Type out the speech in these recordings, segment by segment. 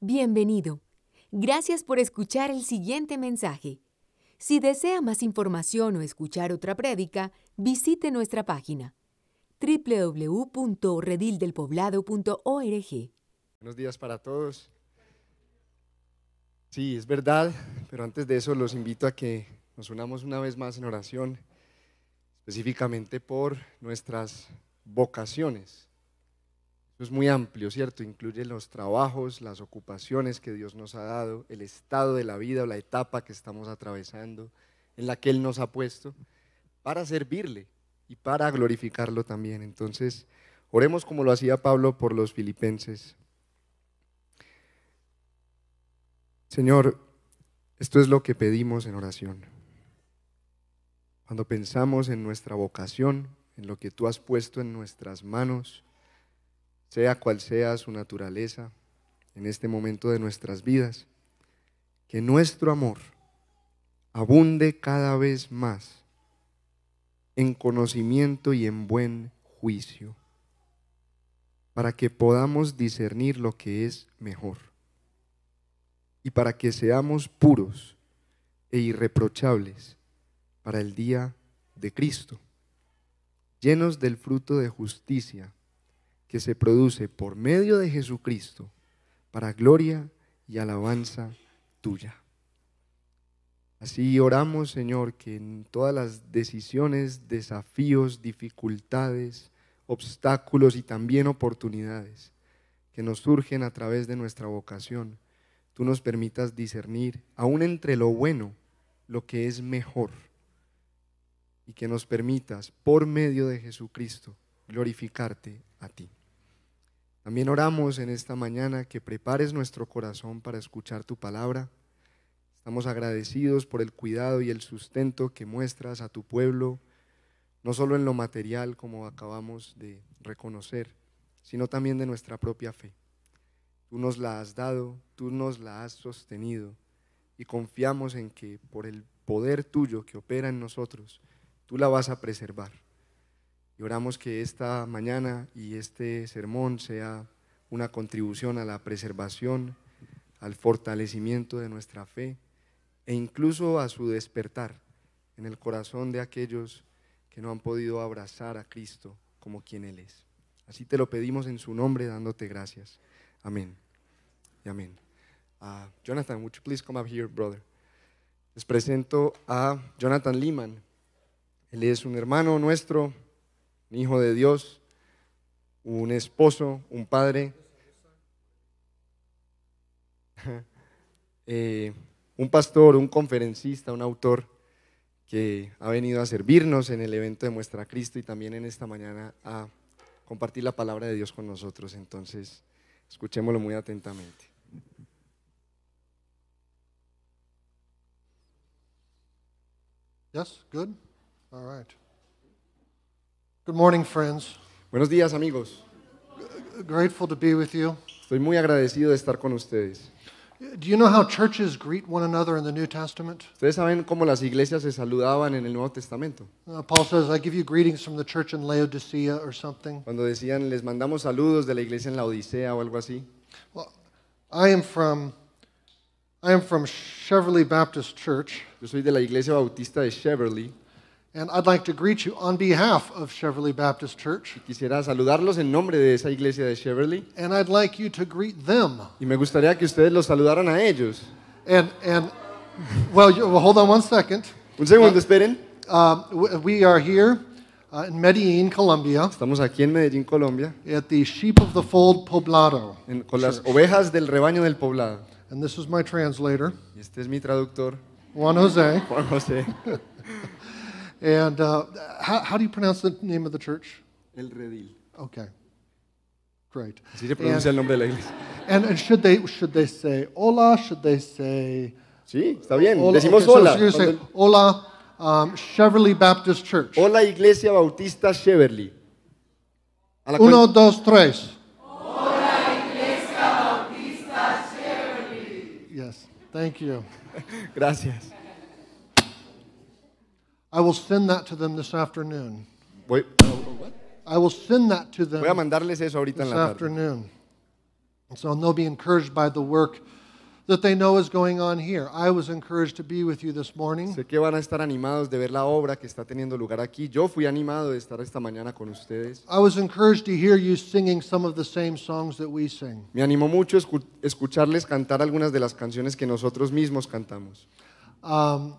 Bienvenido. Gracias por escuchar el siguiente mensaje. Si desea más información o escuchar otra prédica, visite nuestra página www.redildelpoblado.org. Buenos días para todos. Sí, es verdad, pero antes de eso los invito a que nos unamos una vez más en oración, específicamente por nuestras vocaciones. Es muy amplio, ¿cierto? Incluye los trabajos, las ocupaciones que Dios nos ha dado, el estado de la vida o la etapa que estamos atravesando, en la que Él nos ha puesto, para servirle y para glorificarlo también. Entonces, oremos como lo hacía Pablo por los filipenses. Señor, esto es lo que pedimos en oración. Cuando pensamos en nuestra vocación, en lo que tú has puesto en nuestras manos, sea cual sea su naturaleza, en este momento de nuestras vidas, que nuestro amor abunde cada vez más en conocimiento y en buen juicio, para que podamos discernir lo que es mejor y para que seamos puros e irreprochables para el día de Cristo, llenos del fruto de justicia que se produce por medio de Jesucristo para gloria y alabanza tuya. Así oramos, Señor, que en todas las decisiones, desafíos, dificultades, obstáculos y también oportunidades que nos surgen a través de nuestra vocación, tú nos permitas discernir, aún entre lo bueno, lo que es mejor, y que nos permitas, por medio de Jesucristo, glorificarte a ti. También oramos en esta mañana que prepares nuestro corazón para escuchar tu palabra. Estamos agradecidos por el cuidado y el sustento que muestras a tu pueblo, no solo en lo material como acabamos de reconocer, sino también de nuestra propia fe. Tú nos la has dado, tú nos la has sostenido y confiamos en que por el poder tuyo que opera en nosotros, tú la vas a preservar. Y oramos que esta mañana y este sermón sea una contribución a la preservación, al fortalecimiento de nuestra fe e incluso a su despertar en el corazón de aquellos que no han podido abrazar a Cristo como quien Él es. Así te lo pedimos en su nombre, dándote gracias. Amén. Y amén. Uh, Jonathan, would you please come up here, brother? Les presento a Jonathan Lehman. Él es un hermano nuestro, un hijo de Dios, un esposo, un padre, eh, un pastor, un conferencista, un autor que ha venido a servirnos en el evento de Muestra Cristo y también en esta mañana a compartir la palabra de Dios con nosotros. Entonces, escuchémoslo muy atentamente. Yes, good? All right. Good morning, friends. Buenos días, amigos. Grateful to be with you. Estoy muy agradecido de estar con ustedes. Do you know how churches greet one another in the New Testament? Ustedes saben cómo las iglesias se saludaban en el Nuevo Testamento. Uh, Paul says, I give you greetings from the church in Laodicea or something. Cuando decían, les mandamos saludos de la iglesia en la Odisea o algo así. Well, I am from I am from Cheverly Baptist Church, Yo soy de la iglesia bautista de Cheverly. And I'd like to greet you on behalf of Chevrolet Baptist Church, Quisiera saludarlos en nombre de esa iglesia de Cheverly and I'd like you to greet them. y me gustaría que ustedes los saludaran a ellos. And and well, you, well hold on one second. Un segundo, esperen. Um, w- we are here uh, in Medellin, Colombia, Estamos aquí en Medellín, Colombia, at the Sheep of the Fold Poblado, en- con las ovejas del rebaño del poblado. and this is my translator, Y este es mi traductor, Juan Jose. Juan José. And uh, how, how do you pronounce the name of the church? El redil. Okay, great. Así se pronuncia el nombre de la iglesia. And, and should they should they say hola? Should they say Sí, está bien. hola? Decimos Okay, so hola. you're say hola, um, Cheverly Baptist Church. Hola, iglesia bautista Cheverly. A la Uno, cuen- dos, tres. Yes, thank you. Gracias. I will send that to them this afternoon. Voy, I will send that to them voy a mandarles eso ahorita en this la tarde. afternoon. And so they'll be encouraged by the work that they know is going on here. I was encouraged to be with you this morning. Sé que van a estar animados de ver la obra que está teniendo lugar aquí. Yo fui animado de estar esta mañana con ustedes. I was encouraged to hear you singing some of the same songs that we sing. Me animó mucho escu- escucharles cantar algunas de las canciones que nosotros mismos cantamos Um,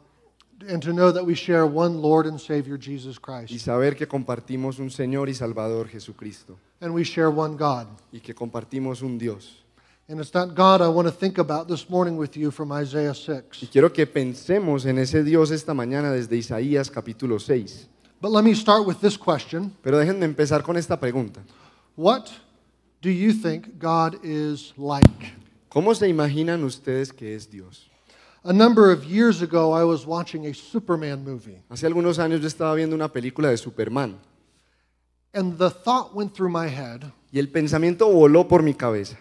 and to know that we share one Lord and Savior, Jesus Christ. y saber que compartimos un Señor y Salvador Jesucristo And we share one God. y que compartimos un Dios. And it's that God I want to think about this morning with you from Isaiah 6. Y quiero que pensemos en ese Dios esta mañana desde Isaías capítulo 6. But let me start with this question Pero déjenme empezar con esta pregunta. What do you think God is like? ¿Cómo se imaginan ustedes que es Dios? A number of years ago, I was watching a Superman movie, Hace algunos años yo estaba viendo una película de Superman and the thought went through my head y el pensamiento voló por mi cabeza.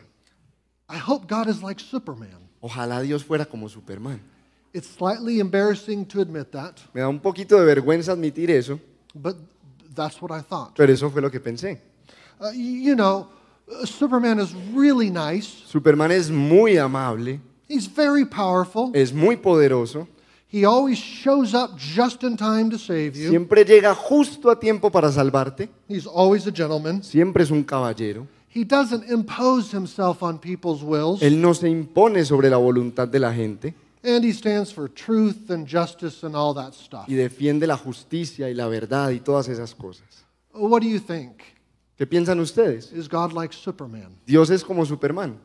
I hope God is like Superman. Ojalá Dios fuera como Superman. It's slightly embarrassing to admit that, Me da un poquito de vergüenza admitir eso, but that's what I thought. pero eso fue lo que pensé. Uh, you know, uh, Superman is really nice, Superman es muy amable, he's very powerful, es muy poderoso, he always shows up just in time to save you, siempre llega justo a tiempo para salvarte, he's always a gentleman. siempre es un caballero. He doesn't impose himself on people's wills, Él no se impone sobre la voluntad de la gente and he stands for truth and justice and all that stuff. y defiende la justicia y la verdad y todas esas cosas. What do you think? ¿Qué piensan ustedes? Is God like Superman? Dios es como Superman.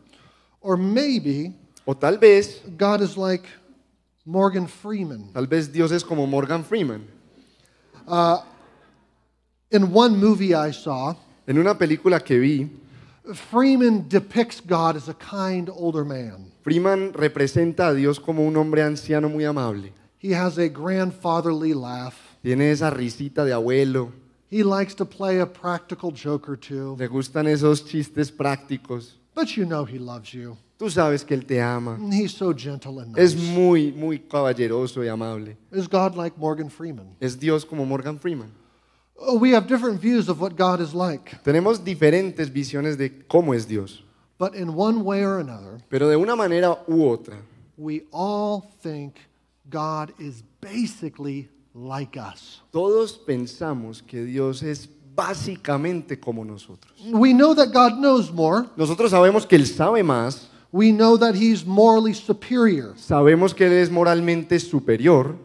Or maybe O tal vez, God is like Morgan Freeman. tal vez Dios es como Morgan Freeman. Uh, in one movie I saw, En una película que vi, Freeman depicts God as a kind older man. Freeman representa a Dios como un hombre anciano muy amable. He has a grandfatherly laugh. Tiene esa risita de abuelo, He likes to play a practical joke or two. le gustan esos chistes prácticos. But you know he loves you. Tú sabes que Él te ama. He's so gentle and Es muy, muy caballeroso y amable. Is God like Morgan Freeman? Es Dios como Morgan Freeman. Oh, we have different views of what God is like. Tenemos diferentes visiones de cómo es Dios, But in one way or another, pero de una manera u otra, we all think God is basically like us. todos pensamos que Dios es básicamente como nosotros. We know that God knows more. Nosotros sabemos que Él sabe más, We know that He's morally superior. sabemos que Él es moralmente superior,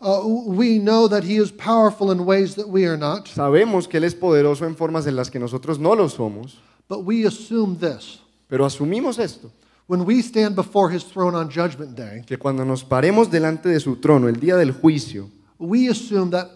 Uh, we know that He is powerful in ways that we are not. sabemos que Él es poderoso en formas en las que nosotros no lo somos, But we assume this. pero asumimos esto, When we stand before His throne on Judgment Day, que cuando nos paremos delante de su trono el día del juicio, we assume that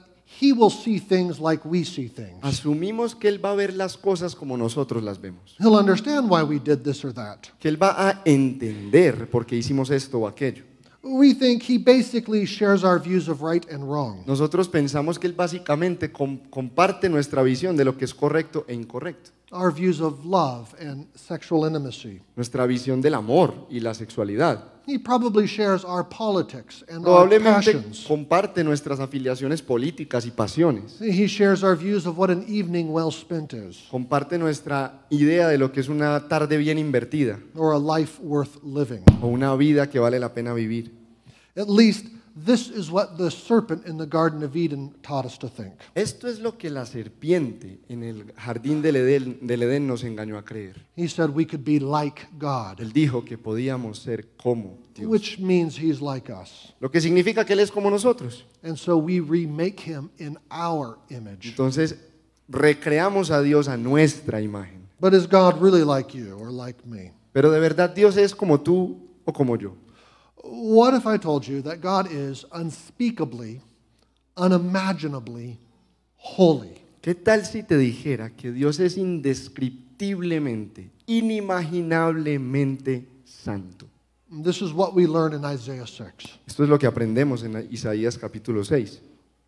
He will see things like we see things. asumimos que Él va a ver las cosas como nosotros las vemos, He'll understand why we did this or that. que Él va a entender por qué hicimos esto o aquello. We think He basically shares our views of right and wrong. Nosotros pensamos que Él básicamente com- comparte nuestra visión de lo que es correcto e incorrecto, our views of love and sexual intimacy. nuestra visión del amor y la sexualidad. He probably shares our politics and our Probablemente passions. comparte nuestras afiliaciones políticas y pasiones, He shares our views of what an evening well spent is, comparte nuestra idea de lo que es una tarde bien invertida or a life worth living. o una vida que vale la pena vivir. At least this is what the serpent in the Garden of Eden taught us to think. Esto es lo que la serpiente en el jardín del Edén, del Edén nos engañó a creer. He said we could be like God, Él dijo que podíamos ser como Dios, which means he's like us. lo que significa que Él es como nosotros. And so we remake him in our image. Entonces, recreamos a Dios a nuestra imagen. But is God really like you or like me? Pero de verdad Dios es como tú o como yo. What if I told you that God is unspeakably, unimaginably holy? ¿Qué tal si te dijera que Dios es indescriptiblemente, inimaginablemente santo? This is what we learn in Isaiah 6, Esto es lo que aprendemos en Isaías capítulo 6,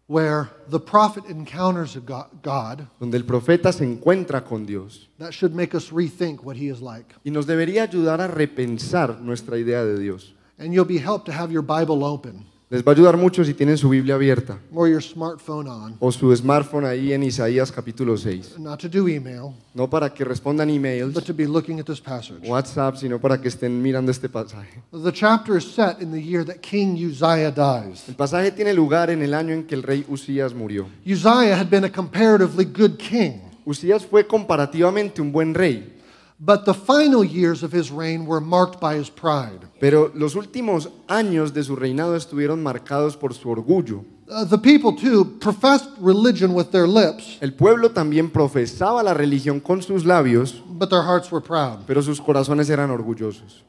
where the prophet encounters a God donde el profeta se encuentra con Dios that should make us rethink what he is like. y nos debería ayudar a repensar nuestra idea de Dios. And you'll be helped to have your Bible open. Les va a ayudar mucho si tienen su Biblia abierta or your smartphone on, o su smartphone ahí en Isaías capítulo 6. not to do email, No para que respondan emails, but to be looking at this passage. WhatsApp, sino para que estén mirando este pasaje. The chapter is set in the year that King Uzziah dies. El pasaje tiene lugar en el año en que el rey Usías murió. Uzziah had been a comparatively good king, Usías fue comparativamente un buen rey, but the final years of his reign were marked by his pride. pero los últimos años de su reinado estuvieron marcados por su orgullo. Uh, the people, too, professed religion with their lips, El pueblo también profesaba la religión con sus labios, but their hearts were proud. pero sus corazones eran orgullosos.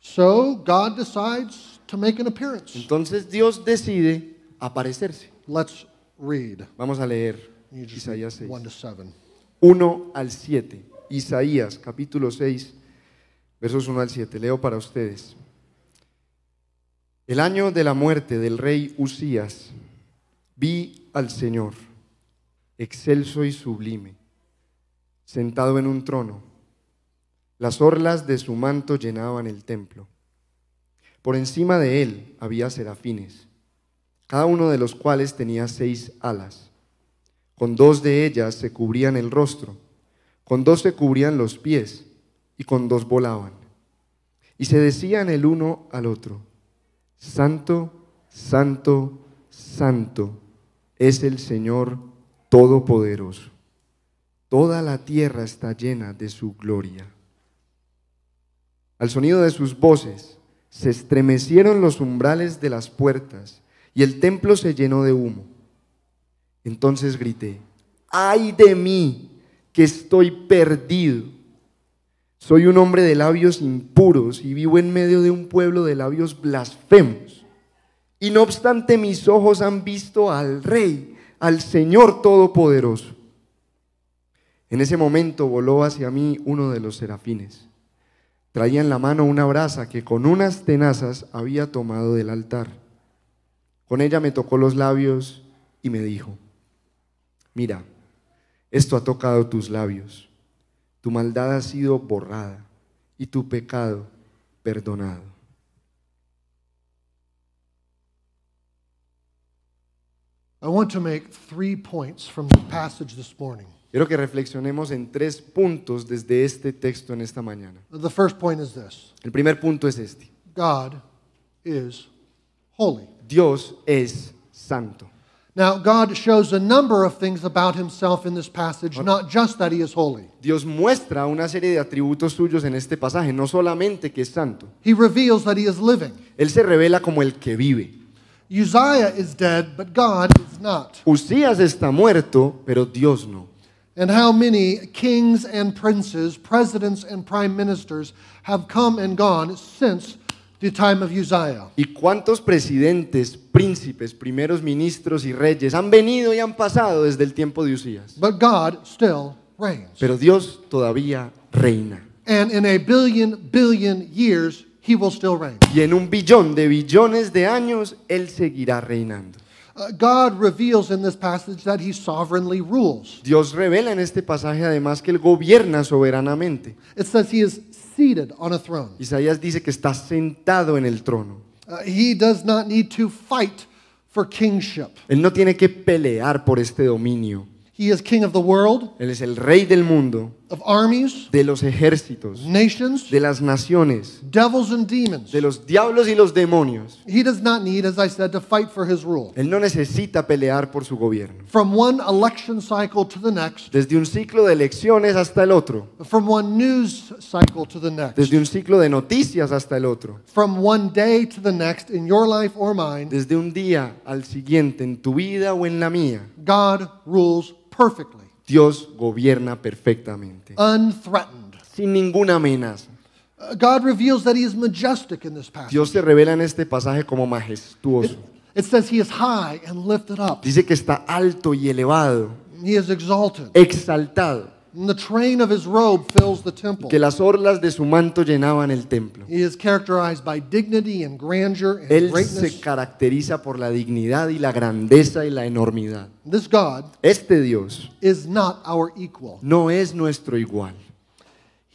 So God decides to make an appearance. Entonces Dios decide aparecerse. Let's read. Vamos a leer Isaías 6. 1 to 7. 1 al 7. Isaías capítulo 6, versos 1 al 7. Leo para ustedes. El año de la muerte del rey Usías, vi al Señor, excelso y sublime, sentado en un trono. Las orlas de su manto llenaban el templo. Por encima de él había serafines, cada uno de los cuales tenía seis alas. Con dos de ellas se cubrían el rostro, con dos se cubrían los pies y con dos volaban. Y se decían el uno al otro, Santo, Santo, Santo es el Señor Todopoderoso. Toda la tierra está llena de su gloria. Al sonido de sus voces se estremecieron los umbrales de las puertas y el templo se llenó de humo. Entonces grité, ay de mí, que estoy perdido. Soy un hombre de labios impuros y vivo en medio de un pueblo de labios blasfemos. Y no obstante mis ojos han visto al Rey, al Señor Todopoderoso. En ese momento voló hacia mí uno de los serafines. Traía en la mano una brasa que con unas tenazas había tomado del altar. Con ella me tocó los labios y me dijo, mira, esto ha tocado tus labios, tu maldad ha sido borrada y tu pecado perdonado. I want to make three points from the passage this morning. Quiero que reflexionemos en tres puntos desde este texto en esta mañana. The first point is this El primer punto es este. God is holy. Dios es santo. Now, God shows a number of things about himself in this passage, not just that he is holy. Dios muestra una serie de atributos suyos en este pasaje, no solamente que es santo. He reveals that he is living. Él se revela como el que vive. Uzziah is dead, but God is not. Usías está muerto, pero Dios no. And how many kings and princes, presidents and prime ministers have come and gone since the time of Uzziah? ¿Y cuántos presidentes, príncipes, primeros ministros y reyes han venido y han pasado desde el tiempo de Usías? But God still reigns. Pero Dios todavía reina. And in a billion, billion years, he will still reign. Y en un billón de billones de años, Él seguirá reinando. Uh, God reveals in this passage that he sovereignly rules. Dios revela en este pasaje además que Él gobierna soberanamente. It says he is seated on a throne. Isaías dice que está sentado en el trono. Uh, he does not need to fight for kingship. Él no tiene que pelear por este dominio. He is king of the world, Él es el rey del mundo, of armies, de los ejércitos, nations, de las naciones, devils, and demons. de los diablos y los demonios. He does not need, as I said, to fight for his rule. Él no necesita pelear por su gobierno. From one election cycle to the next, Desde un ciclo de elecciones hasta el otro, from one news cycle to the next, desde un ciclo de noticias hasta el otro, from one day to the next in your life or mine, desde un día al siguiente en tu vida o en la mía, God rules perfectly, Dios gobierna perfectamente, unthreatened. sin ninguna amenaza. Uh, God reveals that he is majestic in this passage. Dios se revela en este pasaje como majestuoso. It says he is high and lifted up. Dice que está alto y elevado, He is exalted. exaltado, the train of his robe fills the temple. que las orlas de su manto llenaban el templo. He is characterized by dignity and grandeur and Él greatness. se caracteriza por la dignidad y la grandeza y la enormidad. This God Este Dios is not our equal. no es nuestro igual.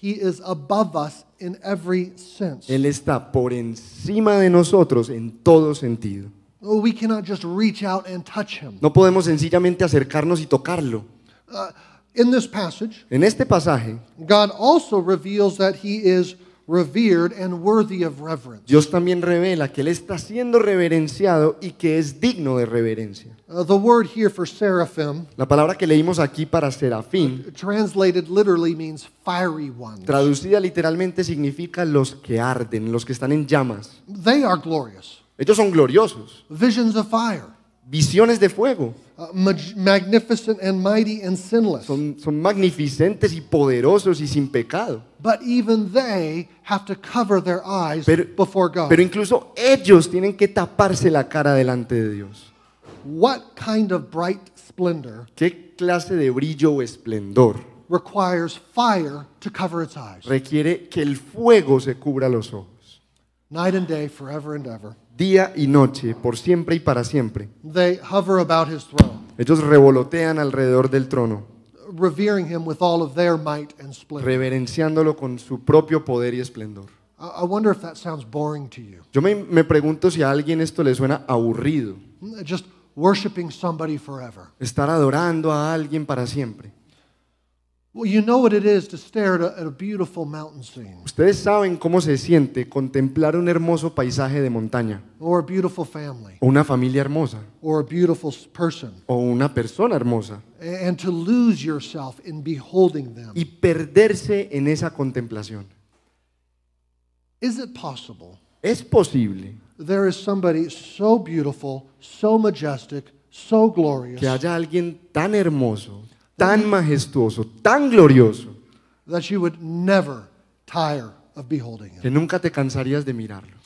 He is above us in every sense. Él está por encima de nosotros en todo sentido. Oh, We cannot just reach out and touch him. No podemos sencillamente acercarnos y tocarlo. Uh, in this passage, En este pasaje, God also reveals that he is revered and worthy of reverence. Dios también revela que Él está siendo reverenciado y que es digno de reverencia. Uh, the word here for seraphim, La palabra que leímos aquí para serafín, translated literally, means fiery ones. traducida literalmente significa los que arden, los que están en llamas. They are glorious. Ellos son gloriosos, Visions of fire, visiones de fuego, magnificent and mighty and sinless. son, son magnificentes y poderosos y sin pecado. But even they have to cover their eyes Pero, before God. pero incluso ellos tienen que taparse la cara delante de Dios. what kind of bright splendor ¿Qué clase de brillo o esplendor requires fire to cover its eyes? requiere que el fuego se cubra los ojos? Night and day, forever and ever. Día y noche, por siempre y para siempre. They hover about his throne, Ellos revolotean alrededor del trono, revering him with all of their might and splendor. reverenciándolo con su propio poder y esplendor. I I wonder if that sounds boring to you. Yo me, me pregunto si a alguien esto le suena aburrido, Just worshiping somebody forever. estar adorando a alguien para siempre. Ustedes saben cómo se siente contemplar un hermoso paisaje de montaña, or a beautiful family. O una familia hermosa, or a beautiful s- person. O una persona hermosa, a- and to lose yourself in beholding them. y perderse en esa contemplación. Is it possible Es posible there is somebody so beautiful, so majestic, so glorious que haya alguien tan hermoso, tan majestuoso, tan glorioso, that you would never tire of beholding him? que nunca te cansarías de mirarlo.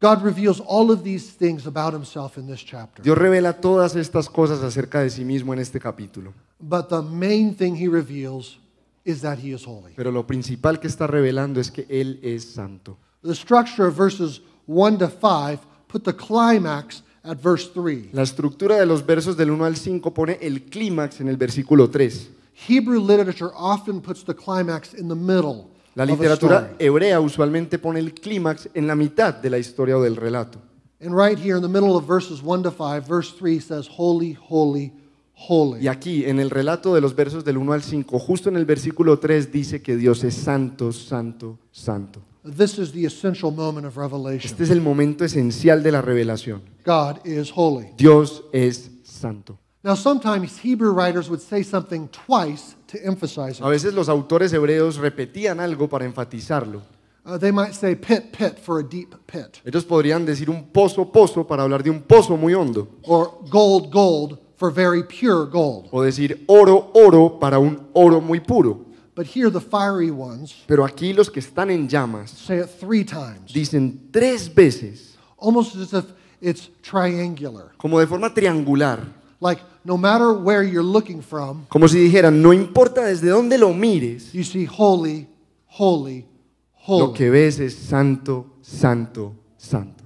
God reveals all of these things about himself in this chapter. Dios revela todas estas cosas acerca de sí mismo en este capítulo, But the main thing he reveals is that he is holy. pero lo principal que está revelando es que Él es santo. The structure of verses 1 to 5 put the climax at verse 3. La estructura de los versos del 1 al 5 pone el clímax en el versículo 3. Hebrew literature often puts the climax in the middle La literatura hebrea usualmente pone el clímax en la mitad de la historia o del relato. And right here in the middle of verses 1 to 5, verse 3 says, Holy, holy, holy. Y aquí, en el relato de los versos del 1 al 5, justo en el versículo 3 dice que Dios es santo, santo, santo. This is the essential moment of revelation. Este es el momento esencial de la revelación. God is holy. Dios es santo. Now, sometimes Hebrew writers would say something twice to emphasize A it. veces los autores hebreos repetían algo para enfatizarlo. Uh, they might say pit, pit for a deep pit, Ellos podrían decir un pozo, pozo para hablar de un pozo muy hondo. or gold, gold for very pure gold. O decir oro, oro para un oro muy puro. But here, the fiery ones Pero aquí los que están en llamas say it three times, dicen tres veces, almost as if it's triangular. como de forma triangular, Like, no matter where you're looking from, como si dijeran, no importa desde dónde lo mires, you see holy, holy, lo holy. que ves es santo, santo, santo.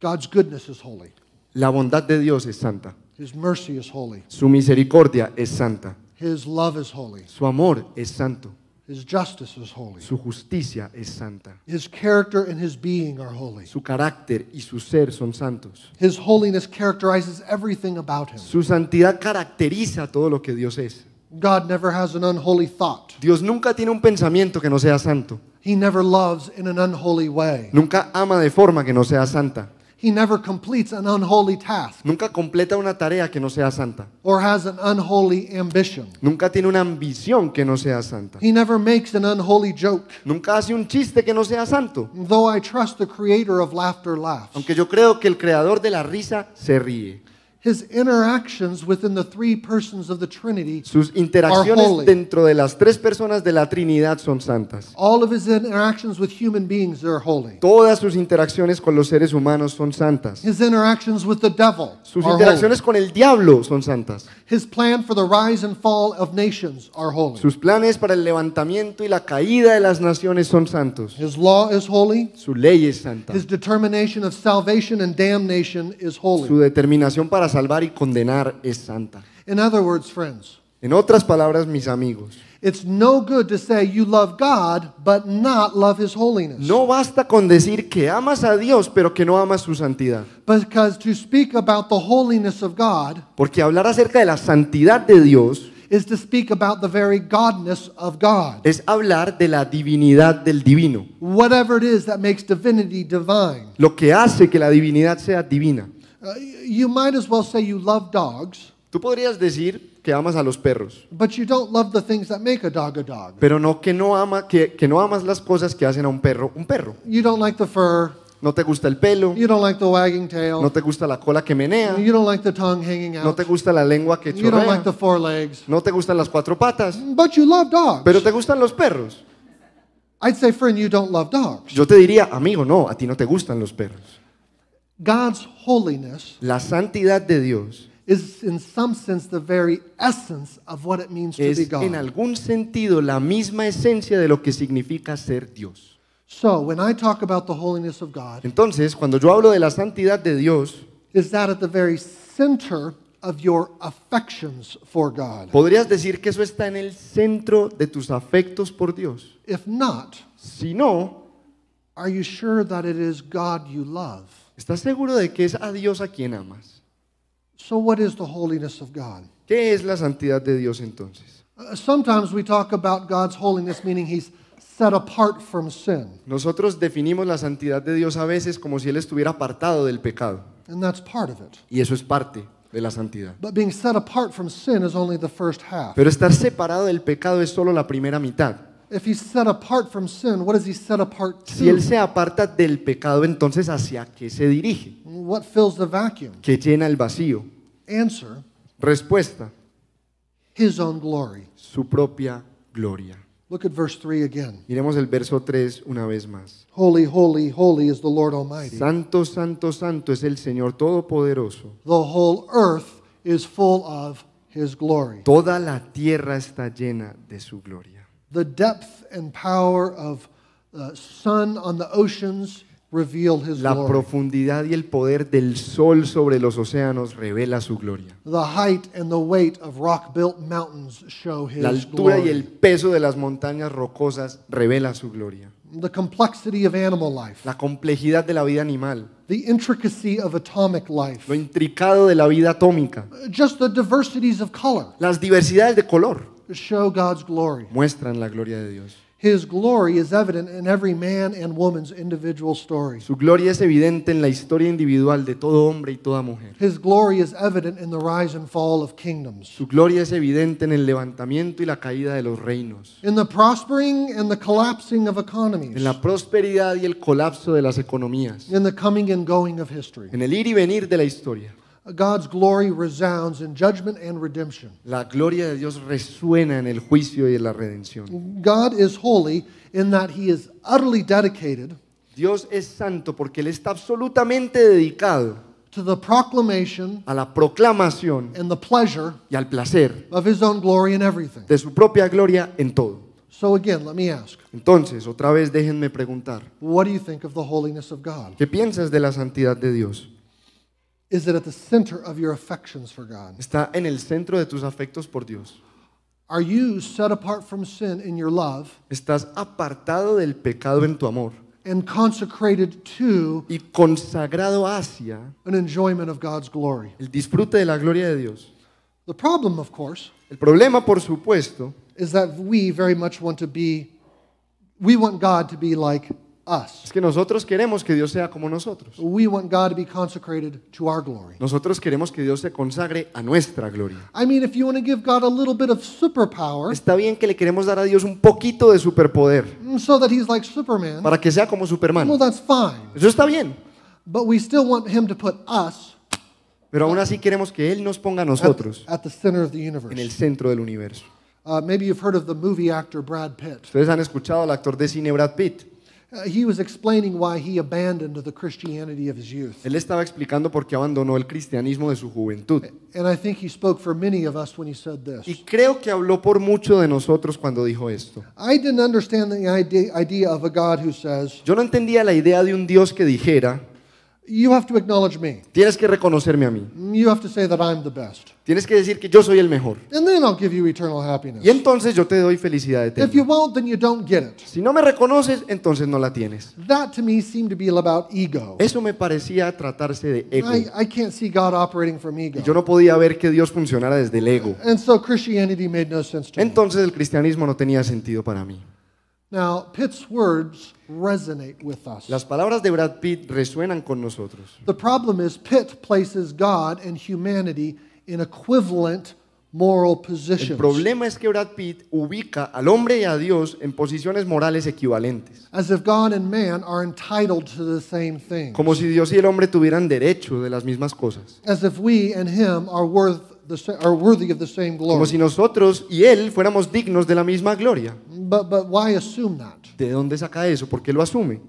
God's goodness is holy. La bondad de Dios es santa, His mercy is holy. su misericordia es santa, His love is holy. su amor es santo, His justice is holy. su justicia es santa, His character and his being are holy. su carácter y su ser son santos. His holiness characterizes everything about him. Su santidad caracteriza todo lo que Dios es. God never has an unholy thought. Dios nunca tiene un pensamiento que no sea santo, He never loves in an unholy way. nunca ama de forma que no sea santa, He never completes an unholy task nunca completa una tarea que no sea santa, or has an unholy ambition. nunca tiene una ambición que no sea santa, He never makes an unholy joke. nunca hace un chiste que no sea santo, Though I trust the creator of laughter laughs. aunque yo creo que el creador de la risa se ríe. His interactions within the three persons of the Trinity, Sus Are interacciones holy. dentro de las tres personas de la Trinidad son santas. all of his interactions with human beings are holy. Todas sus interacciones con los seres humanos son santas. His interactions with the devil Sus are interacciones con el diablo son santas. holy. His plan for the rise and fall of nations are holy. Sus planes para el levantamiento y la caída de las naciones son santos. His law is holy. Su ley es santa. His determination of salvation and damnation is holy. Su determinación para salvar y condenar es santa. In other words, friends, En otras palabras, mis amigos, It's no good to say you love God but not love His holiness. No basta con decir que amas a Dios, pero que no amas su santidad. Because to speak about the holiness of God Porque hablar acerca de la santidad de Dios is to speak about the very godness of God. es hablar de la divinidad del divino, Whatever it is that makes divinity divine. lo que hace que la divinidad sea divina. You might as well say you love dogs, Tú podrías decir que amas a los perros, but you don't love the things that make a dog a dog. pero no que no ama que, que no amas las cosas que hacen a un perro un perro. You don't like the fur, No te gusta el pelo, you don't like the wagging tail, no te gusta la cola que menea, you don't like the tongue hanging no out, te gusta la lengua que you don't like the four legs, no te gustan las cuatro patas, but you love dogs. pero te gustan los perros. I'd say, friend, you don't love dogs. Yo te diría, amigo, no, a ti no te gustan los perros. God's holiness La santidad de Dios is, in some sense, the very essence of what it means to be es en God. algún sentido la misma esencia de lo que significa ser Dios. So, when I talk about the holiness of God, Entonces, cuando yo hablo de la santidad de Dios, is that at the very center of your affections for God? podrías decir que eso está en el centro de tus afectos por Dios. If not, Si no, are you sure that it is God you love? ¿Estás seguro de que es a Dios a quien amas? So, what is the holiness of God? ¿Qué es la santidad de Dios entonces? Uh, sometimes we talk about God's holiness, meaning He's set apart from sin, Nosotros definimos la santidad de Dios a veces como si Él estuviera apartado del pecado. and that's part of it. Y eso es parte de la santidad. But being set apart from sin is only the first half. Pero estar separado del pecado es solo la primera mitad. If He's set apart from sin, what is He set apart Si Él to? se aparta del pecado, entonces ¿hacia qué se dirige? What fills the vacuum? ¿Qué llena el vacío? Answer Respuesta, His own glory. su propia gloria. Look at verse 3 again. Miremos el verso 3 una vez más. Holy, holy, holy is the Lord Almighty. Santo, santo, santo es el Señor Todopoderoso. The whole earth is full of His glory. Toda la tierra está llena de su gloria. The depth and power of the sun on the oceans reveal His La glory. profundidad y el poder del sol sobre los océanos revela su gloria. The height and the weight of rock built mountains show His La altura y glory. el peso de las montañas rocosas revela su gloria. The complexity of animal life, La complejidad de la vida animal, the intricacy of atomic life, lo intricado de la vida atómica, just the diversities of color las diversidades de color show God's glory. muestran la gloria de Dios. His glory is evident in every man and woman's individual story. Su gloria es evidente en la historia individual de todo hombre y toda mujer. His glory is evident in the rise and fall of kingdoms, Su gloria es evidente en el levantamiento y la caída de los reinos, in the prospering and the collapsing of economies, en la prosperidad y el colapso de las economías, in the coming and going of history. en el ir y venir de la historia. God's glory resounds in judgment and redemption. La gloria de Dios resuena en el juicio y en la redención. God is holy in that he is utterly dedicated Dios es santo porque Él está absolutamente dedicado to the proclamation a la proclamación and the pleasure y al placer of his own glory in everything. de su propia gloria en todo. So again, let me ask, Entonces, otra vez déjenme preguntar, what do you think of the holiness of God? ¿qué piensas de la santidad de Dios? Is it at the center of your affections for God? ¿Está en el centro de tus afectos por Dios? Are you set apart from sin in your love ¿Estás apartado del pecado en tu amor and consecrated to y consagrado hacia an enjoyment of God's glory? el disfrute de la gloria de Dios? The problem, of course, El problema, por supuesto, is that we very much want to be, we want God to be like us. es que nosotros queremos que Dios sea como nosotros. We want God to be consecrated to our glory. Nosotros queremos que Dios se consagre a nuestra gloria. I mean, if you want to give God a little bit of superpower Está bien que le queremos dar a Dios un poquito de superpoder so that he's like Superman, para que sea como Superman. well, that's fine. Eso está bien, But we still want him to put us pero aún así queremos que Él nos ponga a at, nosotros at the center of the en el universe. centro del universo. Uh, maybe you've heard of the movie actor Brad Pitt. Ustedes han escuchado al actor de cine Brad Pitt. Uh, he was explaining why he abandoned the Christianity of his youth. Él estaba explicando por qué abandonó el cristianismo de su juventud. And I think he spoke for many of us when he said Y this. creo que habló por mucho de nosotros cuando dijo esto. I didn't understand the idea, idea of a God who says, Yo no entendía la idea de un Dios que dijera, You have to acknowledge me. Tienes que reconocerme a mí. You have to say that I'm the best. Tienes que decir que yo soy el mejor. And then I'll give you eternal happiness. Y entonces yo te doy felicidad If eterna. you won't, then you don't get it. Si no me reconoces, entonces no la tienes. That to me seemed to be about ego. Eso me parecía tratarse de ego. I, I can't see God operating from ego. Y yo no podía ver que Dios funcionara desde el ego. And so Christianity made no sense to me. Entonces el cristianismo no tenía sentido para mí. Now, Pitt's words resonate with us. Las palabras de Brad Pitt resuenan con nosotros. The problem is Pitt places God and humanity in equivalent moral positions. El problema es que Brad Pitt ubica al hombre y a Dios en posiciones morales equivalentes. As if God and man are entitled to the same thing. Como si Dios y el hombre tuvieran derecho de las mismas cosas. As if we and him are worth the are worthy of the same Como glory. si nosotros y Él fuéramos dignos de la misma gloria. But but why assume that? ¿De dónde saca eso? ¿Por qué lo asume?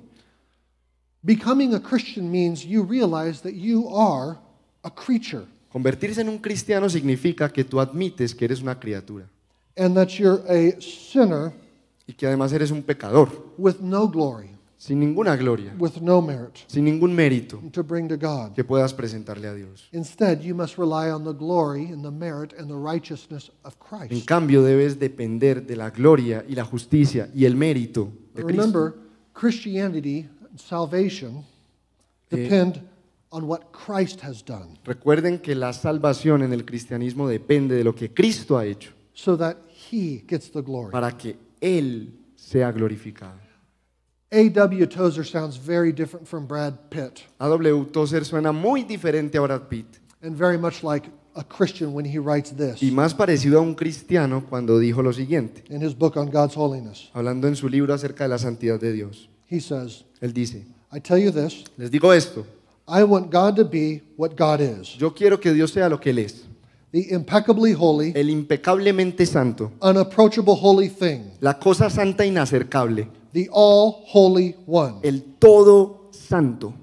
Becoming a Christian means you realize that you are a creature Convertirse en un cristiano significa que tú admites que eres una criatura and that you're a sinner y que además eres un pecador, with no glory, sin ninguna gloria, with no merit sin ningún mérito to bring to God. que puedas presentarle a Dios. Instead, you must rely on the glory and the merit and the righteousness of En Christ. cambio, debes depender de la gloria y la justicia y el mérito de Cristo. Remember, Christianity and salvation Eh. depend on what Christ has done Recuerden que la salvación en el cristianismo depende de lo que Cristo ha hecho so that he gets the glory. para que Él sea glorificado. A.W. Tozer sounds very different from Brad Pitt A.W. Tozer suena muy diferente a Brad Pitt and very much like a Christian when he writes this y más parecido a un cristiano cuando dijo lo siguiente, in his book on God's holiness. hablando en su libro acerca de la santidad de Dios. He says, Él dice, I tell you this, les digo esto, I want God to be what God is yo quiero que Dios sea lo que Él es, the impeccably holy, el impecablemente santo, unapproachable holy thing, la cosa santa inacercable, the all holy one. el todo santo.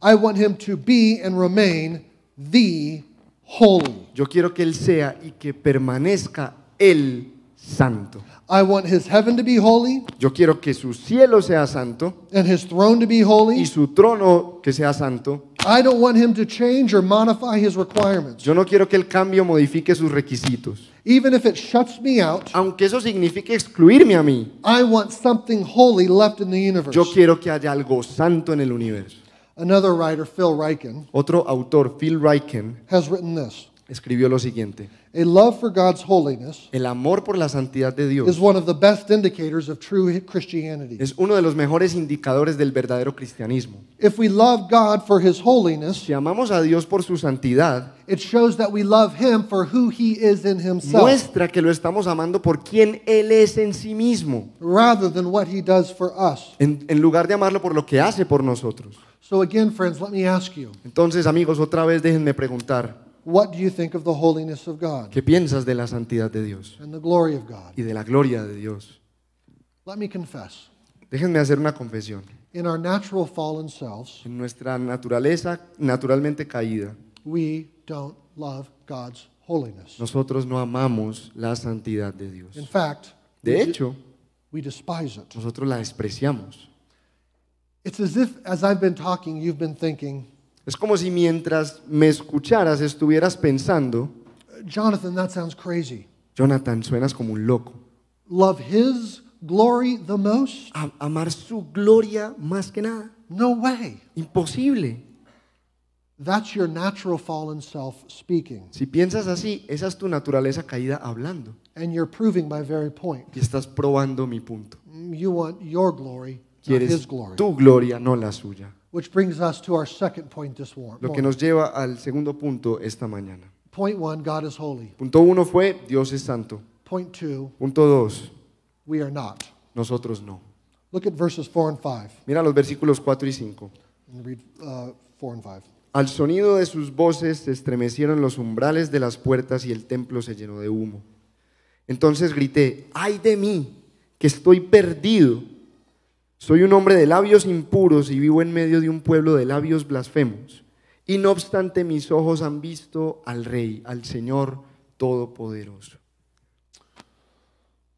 I want him to be and remain the holy. Yo quiero que Él sea y que permanezca el santo. I want his heaven to be holy Yo quiero que su cielo sea santo and his throne to be y holy. su trono que sea santo. I don't want him to change or modify his requirements. Yo no quiero que el cambio modifique sus requisitos. Even if it shuts me out, Aunque eso signifique excluirme a mí, I want something holy left in the universe. yo quiero que haya algo santo en el universo. Another writer, Phil Ryken, Otro autor, Phil Ryken, has written this escribió lo siguiente. A love for God's holiness El amor por la santidad de is Dios one of the best indicators of true Christianity. es uno de los mejores indicadores del verdadero cristianismo. If we love God for his holiness, Si amamos a Dios por su santidad, it shows that we love him for who he is in himself muestra que lo estamos amando por quien Él es en sí mismo, rather than what he does for us. en, en lugar de amarlo por lo que hace por nosotros. So, again, friends, let me ask you Entonces, amigos, otra vez déjenme preguntar, what do you think of the holiness of God ¿qué piensas de la santidad de Dios and the glory of God? y de la gloria de Dios? Let me confess. Déjenme hacer una confesión. In our natural fallen selves, En nuestra naturaleza naturalmente caída, we don't love God's holiness. nosotros no amamos la santidad de Dios. In fact, De we, hecho, we despise it. nosotros la despreciamos. It's as if, as I've been talking, you've been thinking, Es como si mientras me escucharas estuvieras pensando, Jonathan, that sounds crazy. Jonathan, suenas como un loco. Love his glory the most? A- amar su gloria más que nada. No way. Imposible. That's your natural fallen self speaking. Si piensas así, esa es tu naturaleza caída hablando. And you're proving my very point. Y estás probando mi punto. You want your glory, not his Quieres glory. tu gloria, no la suya. Which brings us to our second point this war- Lo que morning. nos lleva al segundo punto esta mañana. Point one, God is holy. Punto uno fue, Dios es santo. Point two, Punto dos, we are not. nosotros no. Look at verses four and five. Mira los versículos 4 y 5. And read uh, four and five. Al sonido de sus voces se estremecieron los umbrales de las puertas y el templo se llenó de humo. Entonces grité, ay de mí, que estoy perdido. Soy un hombre de labios impuros y vivo en medio de un pueblo de labios blasfemos. Y no obstante mis ojos han visto al Rey, al Señor Todopoderoso.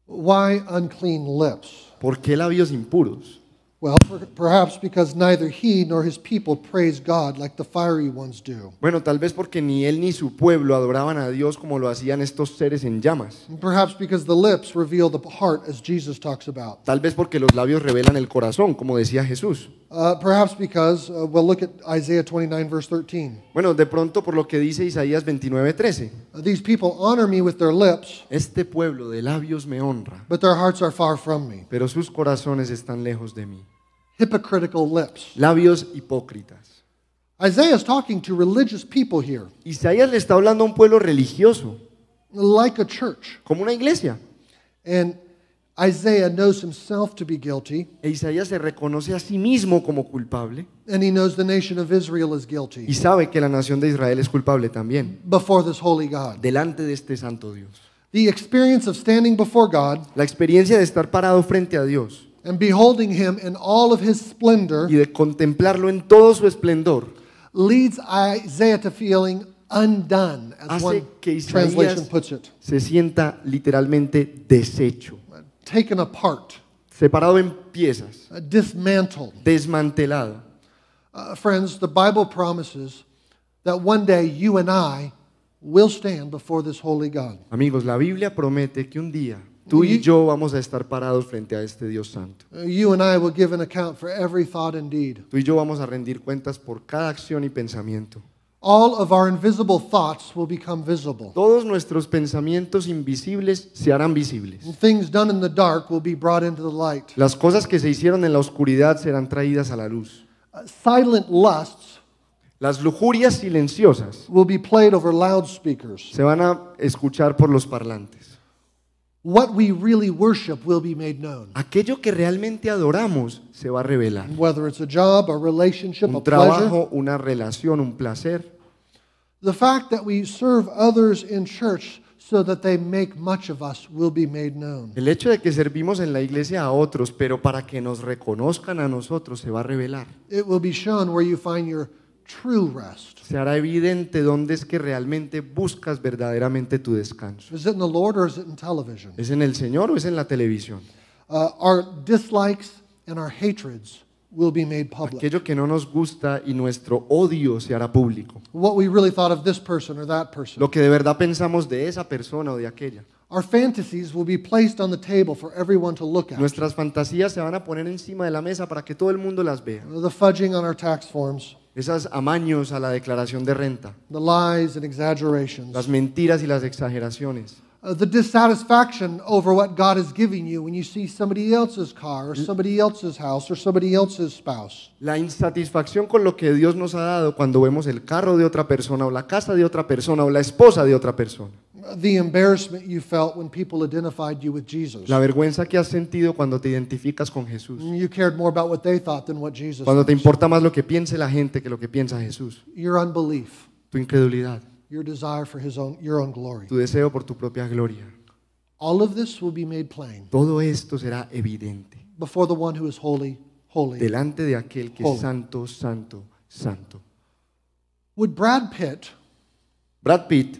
Why unclean lips? ¿Por qué labios impuros? Well, per- perhaps because neither he nor his people praise God like the fiery ones do. Bueno, tal vez porque ni él ni su pueblo adoraban a Dios como lo hacían estos seres en llamas. And perhaps because the lips reveal the heart, as Jesus talks about. Tal vez porque los labios revelan el corazón, como decía Jesús. Uh, perhaps because, uh, well, look at Isaiah 29, verse 13. Bueno, de pronto por lo que dice Isaías 29:13. Uh, These people honor me with their lips, Este pueblo de labios me honra, but their hearts are far from me. pero sus corazones están lejos de mí. Hypocritical lips. Labios hipócritas. Isaiah is talking to religious people here, Isaías le está hablando a un pueblo religioso, like a church. como una iglesia. And Isaiah knows himself to be guilty, E Isaías se reconoce a sí mismo como culpable and he knows the nation of Israel is y guilty sabe que la nación de Israel es culpable también, before this holy God. delante de este santo Dios. The experience of standing before God La experiencia de estar parado frente a Dios and beholding him in all of his splendor y de contemplarlo en todo su esplendor leads Isaiah to feeling undone, as Hace one que translation Isaías- puts it, se sienta literalmente deshecho, taken apart, separado en piezas, uh, dismantled. desmantelado. Uh, friends, the Bible promises that one day you and I will stand before this holy God. Amigos, la Biblia promete que un día tú y yo vamos a estar parados frente a este Dios santo. Uh, you and I will give an account for every thought and deed. Tú y yo vamos a rendir cuentas por cada acción y pensamiento. All of our invisible thoughts will become visible. Todos nuestros pensamientos invisibles se harán visibles. And things done in the dark will be brought into the light. Las cosas que se hicieron en la oscuridad serán traídas a la luz. Uh, silent lusts Las lujurias silenciosas will be played over loudspeakers. se van a escuchar por los parlantes. What we really worship will be made known. Aquello que realmente adoramos se va a revelar. Whether it's a job, a relationship, a Un pleasure. trabajo, una relación, un placer. The fact that we serve others in church so that they make much of us will be made known. El hecho de que servimos en la iglesia a otros, pero para que nos reconozcan a nosotros, se va a revelar. It will be shown where you find your true rest. Se hará evidente dónde es que realmente buscas verdaderamente tu descanso. Is it in the Lord or is it in television? ¿Es en el Señor o es en la televisión? Uh, our dislikes and our hatreds will be made public. Aquello que no nos gusta y nuestro odio se hará público. What we really thought of this person or that person. Lo que de verdad pensamos de esa persona o de aquella. Our fantasies will be placed on the table for everyone to look at. Nuestras fantasías se van a poner encima de la mesa para que todo el mundo las vea. The fudging on our tax forms, Esas amaños a la declaración de renta, the lies and exaggerations, las mentiras y las exageraciones, uh, the dissatisfaction over what God is giving you when you see somebody else's car or somebody else's house or somebody else's spouse. la insatisfacción con lo que Dios nos ha dado cuando vemos el carro de otra persona o la casa de otra persona o la esposa de otra persona. The embarrassment you felt when people identified you with Jesus. La vergüenza que has sentido cuando te identificas con Jesús. You cared more about what they thought than what Jesus Cuando te importa más lo que piense la gente que lo que piensa Jesús. Your unbelief, Tu incredulidad, your desire for his own, your own glory. tu deseo por tu propia gloria. All of this will be made plain Todo esto será evidente before the one who is holy, holy. delante de aquel que Holy. es santo, santo, santo. Would Brad Pitt, Brad Pitt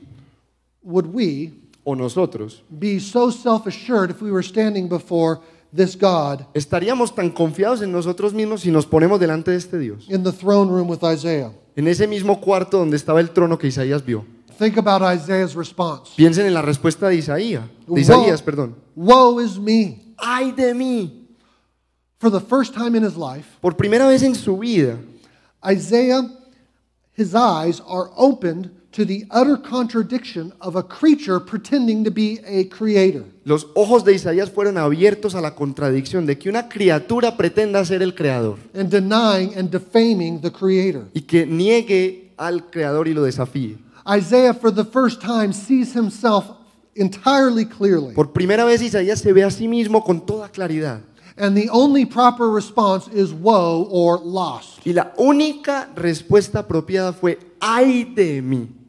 would we o nosotros be so self assured if we were standing before this God estaríamos tan confiados en nosotros mismos si nos ponemos delante de este Dios. in the throne room with Isaiah? En ese mismo cuarto donde estaba el trono que Isaías vio. Think about Isaiah's response. Piensen en la respuesta de Isaías, de Woe- Isaías, perdón. Woe is me. ¡Ay de mí! For the first time in his life, Por primera vez en su vida, Isaiah, his eyes are opened to the utter contradiction of a creature pretending to be a creator. los ojos de Isaías fueron abiertos a la contradicción de que una criatura pretenda ser el creador and denying and defaming the creator. y que niegue al creador y lo desafíe. Isaiah, for the first time, sees himself entirely clearly. Por primera vez Isaías se ve a sí mismo con toda claridad. And the only proper response is woe or lost. Y la única respuesta apropiada fue, ¡ay de mí!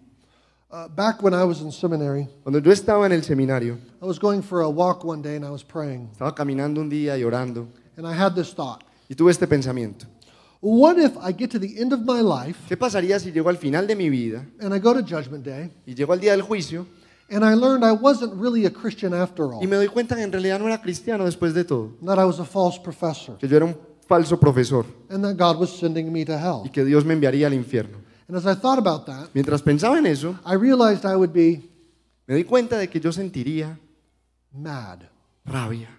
Uh, back when I was in seminary, Cuando yo estaba en el seminario, I was going for a walk one day and I was praying. estaba caminando un día y orando, And I had this thought y tuve este pensamiento. What if I get to the end of my life ¿Qué pasaría si llego al final de mi vida and I go to Judgment Day y llego al día del juicio and I learned I wasn't really a Christian after all? y me doy cuenta que en realidad no era cristiano después de todo? That I was a false professor. Que yo era un falso profesor and that God was sending me to hell. y que Dios me enviaría al infierno. And as I thought about that, Mientras pensaba en eso, I realized I would be me di cuenta de que yo sentiría mad. rabia.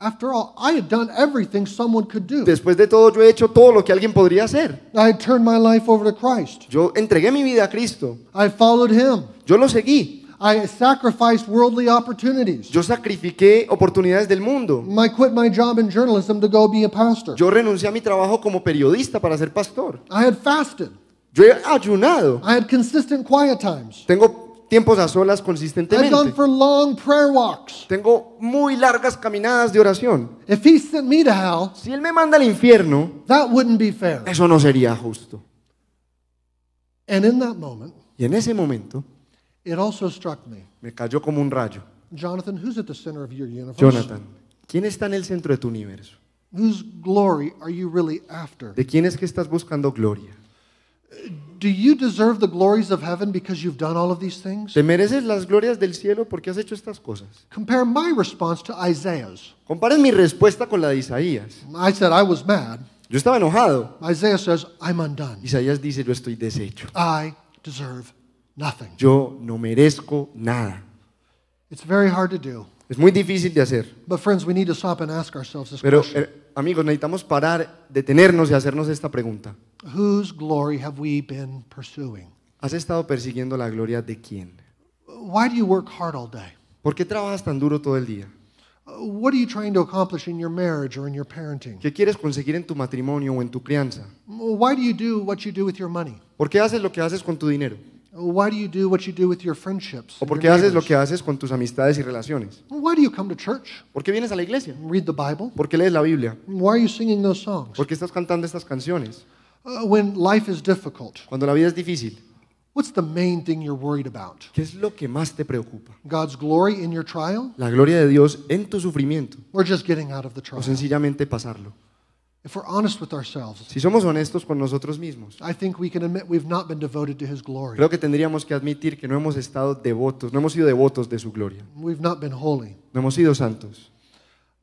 After all, I had done everything someone could do. Después de todo, yo he hecho todo lo que alguien podría hacer. I had turned my life over to Christ. Yo entregué mi vida a Cristo. I followed him. Yo lo seguí. I sacrificed worldly opportunities. Yo sacrifiqué oportunidades del mundo. I quit my job in journalism to go be a pastor. Yo renuncié a mi trabajo como periodista para ser pastor. I had fasted. Yo he ayunado. I had consistent quiet times. Tengo tiempos a solas I had gone consistentemente. for long prayer walks. Tengo muy largas caminadas de oración. If he sent me to hell, Si Él me manda al infierno, that wouldn't be fair. eso no sería justo. And in that moment, Y en ese momento it also struck me me cayó como un rayo. Jonathan, who's at the center of your universe? Jonathan, ¿quién está en el centro de tu universo? Whose glory are you really after? ¿De quién es que estás buscando gloria? Do you deserve the glories of heaven because you've done all of these things? ¿Te mereces las glorias del cielo porque has hecho estas cosas? Compare my response to Isaiah's. Comparen mi respuesta con la de Isaías. I said I was mad. Yo estaba enojado. Isaiah says, I'm undone. Isaías dice, yo estoy deshecho. I deserve nothing. Yo no merezco nada. It's very hard to do. Es muy difícil de hacer. But friends, we need to stop and ask ourselves this Pero, question. Eh, amigos, necesitamos parar, detenernos y hacernos esta pregunta. Whose glory have we been pursuing? ¿Has estado persiguiendo la gloria de quién? Why do you work hard all day? ¿Por qué trabajas tan duro todo el día? What are you trying to accomplish in your marriage or in your parenting? ¿Qué quieres conseguir en tu matrimonio o en tu crianza? Why do you do what you do with your money? ¿Por qué haces lo que haces con tu dinero? Why do you do what you do with your friendships? ¿O and por your qué haces lo neighbors? que haces con tus amistades y relaciones? Why do you come to church? ¿Por qué vienes a la iglesia? Read the Bible? ¿Por qué lees la Biblia? Why are you singing those songs? ¿Por qué estás cantando estas canciones? Uh, when life is difficult, Cuando la vida es difícil, what's the main thing you're worried about? ¿qué es lo que más te preocupa? God's glory in your trial ¿La gloria de Dios en tu sufrimiento or just getting out of the o trial? sencillamente pasarlo? If we're honest with ourselves, Si somos honestos con nosotros mismos, I think we can admit we've not been devoted to His glory. creo que tendríamos que admitir que no hemos estado devotos, no hemos sido devotos de su gloria, We've not been holy. no hemos sido santos.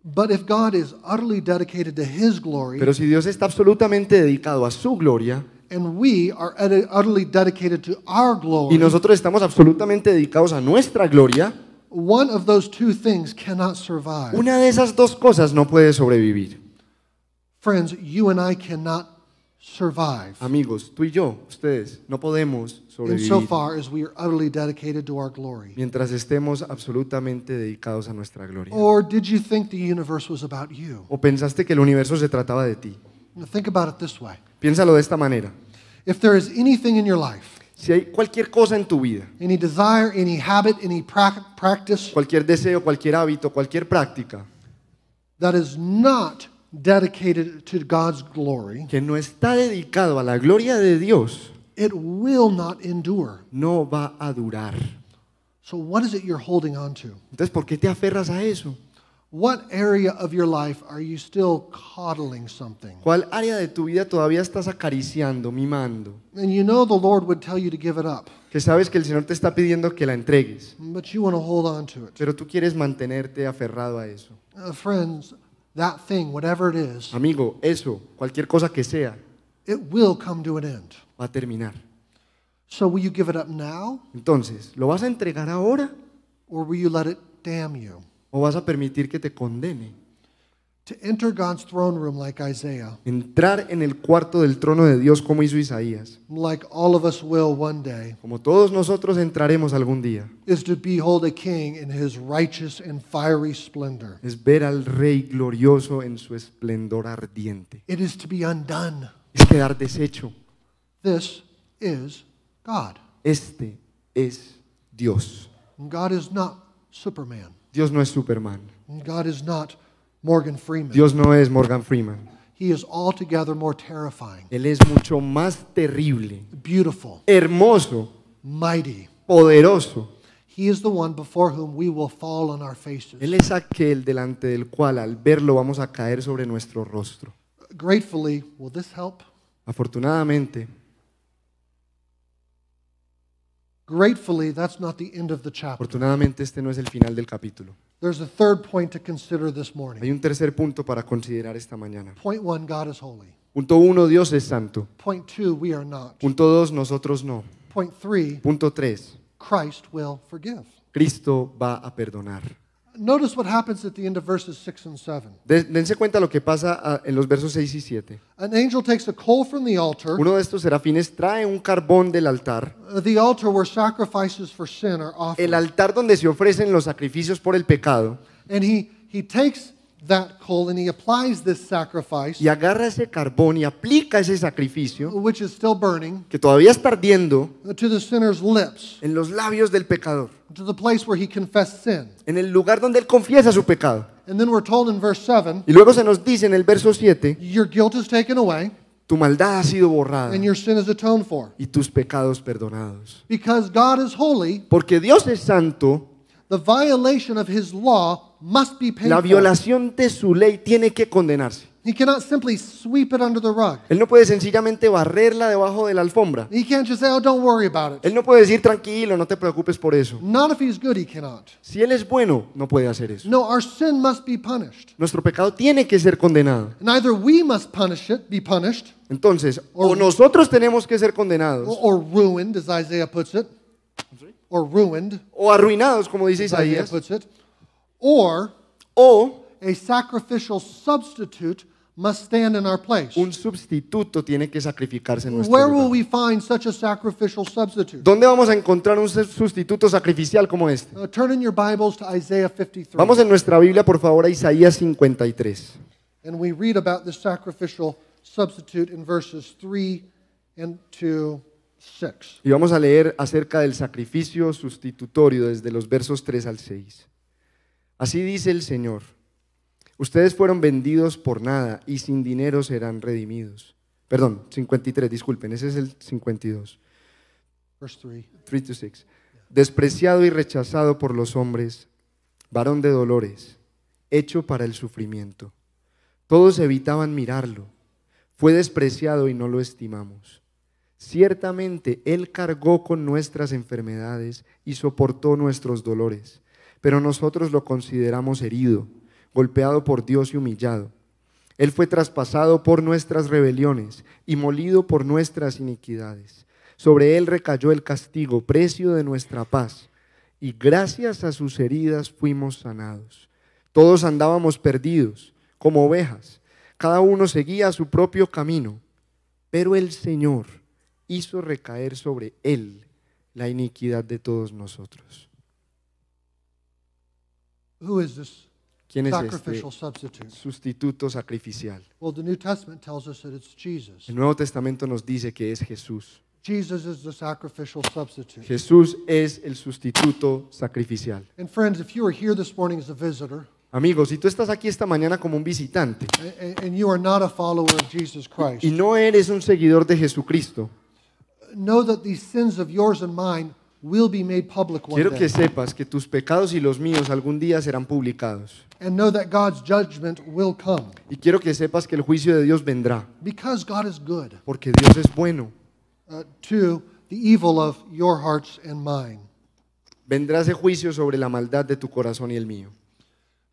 But if God is utterly dedicated to His glory Pero si Dios está absolutamente dedicado a su gloria and we are utterly dedicated to our glory, y nosotros estamos absolutamente dedicados a nuestra gloria, one of those two things cannot survive. una de esas dos cosas no puede sobrevivir. Friends, you and I cannot survive Amigos, tú y yo, ustedes, no podemos sobrevivir insofar as we are utterly dedicated to our glory. mientras estemos absolutamente dedicados a nuestra gloria. Or did you think the universe was about you? ¿O pensaste que el universo se trataba de ti? Now, Think about it this way. Piénsalo de esta manera. If there is anything in your life, Si hay cualquier cosa en tu vida, any desire, any habit, any prac- practice cualquier deseo, cualquier hábito, cualquier práctica that is not dedicated to God's glory, que no está dedicado a la gloria de Dios, it will not endure. no va a durar. So, what is it you're holding on to? Entonces, ¿por qué te aferras a eso? What area of your life are you still coddling something? ¿Cuál área de tu vida todavía estás acariciando, mimando? And you know the Lord would tell you to give it up, Que sabes que el Señor te está pidiendo que la entregues, but you want to hold on to it. pero tú quieres mantenerte aferrado a eso. Uh, friends, that thing, whatever it is, Amigo, eso, cualquier cosa que sea, it will come to an end. va a terminar. So, will you give it up now, Entonces, ¿lo vas a entregar ahora or will you let it damn you? o vas a permitir que te condene? To enter God's throne room like Isaiah, Entrar en el cuarto del trono de Dios como hizo Isaías, like all of us will one day, como todos nosotros entraremos algún día, is to behold a king in his righteous and fiery splendor. es ver al Rey glorioso en su esplendor ardiente. It is to be undone. Es quedar deshecho. This is God. Este es Dios. God is not Superman. Dios no es Superman. God is not Morgan Freeman. Dios no es Morgan Freeman. He is altogether more terrifying, Él es mucho más terrible, beautiful, hermoso, mighty. poderoso. He is the one before whom we will fall on our faces. Él es aquel delante del cual al verlo vamos a caer sobre nuestro rostro. Gratefully, will this help? Afortunadamente, Gratefully, that's not the end of the chapter. afortunadamente este no es el final del capítulo. There's a third point to consider this morning. Hay un tercer punto para considerar esta mañana. Point one God is holy. Punto uno, Dios es santo. Point two, we are not. Punto dos, nosotros no. Point three, Punto tres, Christ will forgive. Cristo va a perdonar. Notice what happens at the end of verses 6 and 7. De- dense cuenta lo que pasa ah, en los versos 6 y 7. An angel takes a coal from the altar, Uno de estos serafines trae un carbón del altar, uh, the altar where sacrifices for sin are el offered. altar donde se ofrecen los sacrificios por el pecado, And he, he takes that coal and he applies this sacrifice, y agarra ese carbón y aplica ese sacrificio, which is still burning, que todavía está ardiendo, to the sinner's lips, en los labios del pecador, to the place where he confessed sin. en el lugar donde él confiesa su pecado. And then we're told in verse 7 Y luego se nos dice en el verso 7, your guilt is taken away tu maldad ha sido borrada and your sin is atoned for. y tus pecados perdonados. Because God is holy, Porque Dios es santo, the violation of his law must be paid la violación de su ley tiene que condenarse. He cannot simply sweep it under the rug. Él no puede sencillamente barrerla debajo de la alfombra. He can't just say, oh, don't worry about it. Él no puede decir tranquilo, no te preocupes por eso. Not if he's good, he cannot. Si Él es bueno, no puede hacer eso. No, our sin must be punished. Nuestro pecado tiene que ser condenado. And either we must punish it, be punished, Entonces, o nosotros tenemos que ser condenados, or, or ruined, as Isaiah puts it, or ruined, o arruinados, como dice as Isaiah Isaías, puts it, or o a sacrificial substitute must stand in our place. un sustituto tiene que sacrificarse en nuestro Where will lugar. we find such a sacrificial substitute? ¿Dónde vamos a encontrar un sustituto sacrificial como este? Uh, turn in your Bibles to Isaiah 53. Vamos en nuestra Biblia, por favor, a Isaías 53. And we read about the sacrificial substitute in verses 3 and to 6. Y vamos a leer acerca del sacrificio sustitutorio desde los versos 3 al 6. Así dice el Señor, ustedes fueron vendidos por nada y sin dinero serán redimidos. Perdón, 53, disculpen, ese es el 52. Verse 3. 3 to 6. Despreciado y rechazado por los hombres, varón de dolores, hecho para el sufrimiento. Todos evitaban mirarlo. Fue despreciado y no lo estimamos. Ciertamente Él cargó con nuestras enfermedades y soportó nuestros dolores, pero nosotros lo consideramos herido, golpeado por Dios y humillado. Él fue traspasado por nuestras rebeliones y molido por nuestras iniquidades. Sobre Él recayó el castigo, precio de nuestra paz, y gracias a sus heridas fuimos sanados. Todos andábamos perdidos, como ovejas, cada uno seguía su propio camino, pero el Señor hizo recaer sobre Él la iniquidad de todos nosotros. Who is this ¿Quién es este sacrificial substitute? sustituto sacrificial? Well, the New Testament tells us that it's Jesus. El Nuevo Testamento nos dice que es Jesús. Jesus is the sacrificial substitute. Jesús es el sustituto sacrificial. And friends, if you are here this morning as a visitor Amigos, si tú estás aquí esta mañana como un visitante a- a- and you are not a follower of Jesus Christ, y no eres un seguidor de Jesucristo, know that these sins of yours and mine will be made public one quiero que day. sepas que tus pecados y los míos algún día serán publicados. And know that God's judgment will come Y quiero que sepas que el juicio de Dios vendrá, because God is good porque Dios es bueno. uh, to the evil of your hearts and mine. Vendrá ese juicio sobre la maldad de tu corazón y el mío.